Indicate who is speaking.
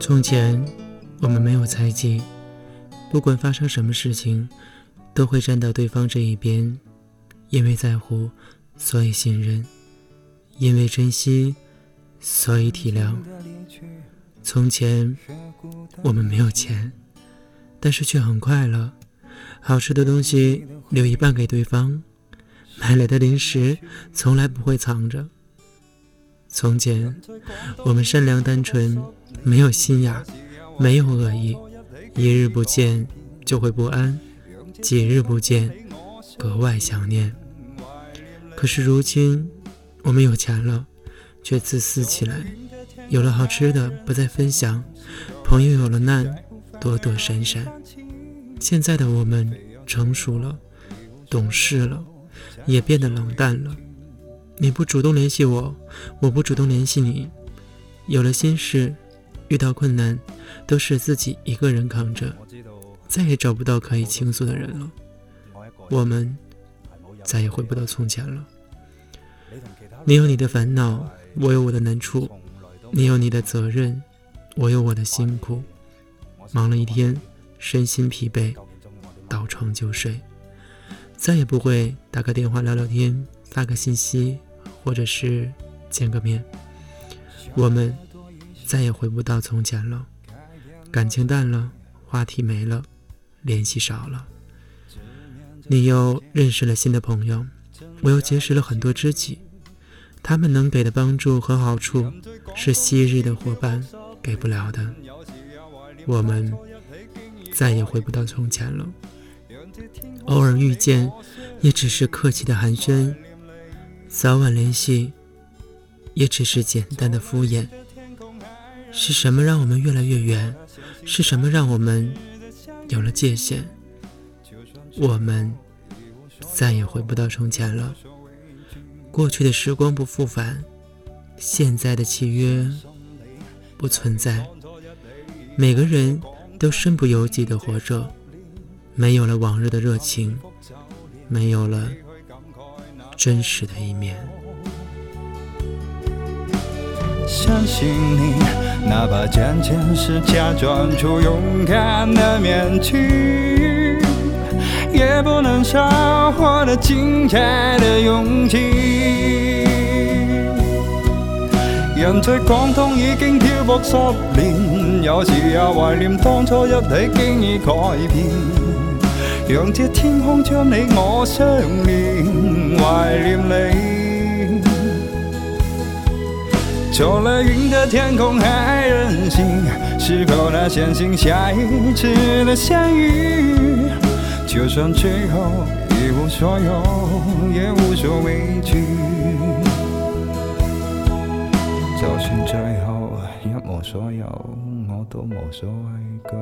Speaker 1: 从前，我们没有猜忌，不管发生什么事情，都会站到对方这一边，因为在乎，所以信任；因为珍惜，所以体谅。从前，我们没有钱，但是却很快乐。好吃的东西留一半给对方，买来的零食从来不会藏着。从前，我们善良单纯，没有心眼，没有恶意。一日不见就会不安，几日不见格外想念。可是如今，我们有钱了，却自私起来。有了好吃的不再分享，朋友有了难躲躲闪闪。现在的我们成熟了，懂事了，也变得冷淡了。你不主动联系我，我不主动联系你。有了心事，遇到困难，都是自己一个人扛着，再也找不到可以倾诉的人了。我们再也回不到从前了。你有你的烦恼，我有我的难处；你有你的责任，我有我的辛苦。忙了一天，身心疲惫，倒床就睡，再也不会打个电话聊聊天，发个信息。或者是见个面，我们再也回不到从前了。感情淡了，话题没了，联系少了。你又认识了新的朋友，我又结识了很多知己。他们能给的帮助和好处，是昔日的伙伴给不了的。我们再也回不到从前了。偶尔遇见，也只是客气的寒暄。早晚联系，也只是简单的敷衍。是什么让我们越来越远？是什么让我们有了界限？我们再也回不到从前了。过去的时光不复返，现在的契约不存在。每个人都身不由己的活着，没有了往日的热情，没有了。真实的一面。
Speaker 2: 相信你，哪怕渐渐是假装出勇敢的面具，也不能少获得精彩的勇气。人在广东已经漂泊十年，有时也怀念当初一起经已改变。让这天空将你我相连，怀念你。走了云的天空还任性，是否能相信下一次的相遇？就算最后一无所有，也无所畏惧。就算最后一无所有，我都无所畏惧。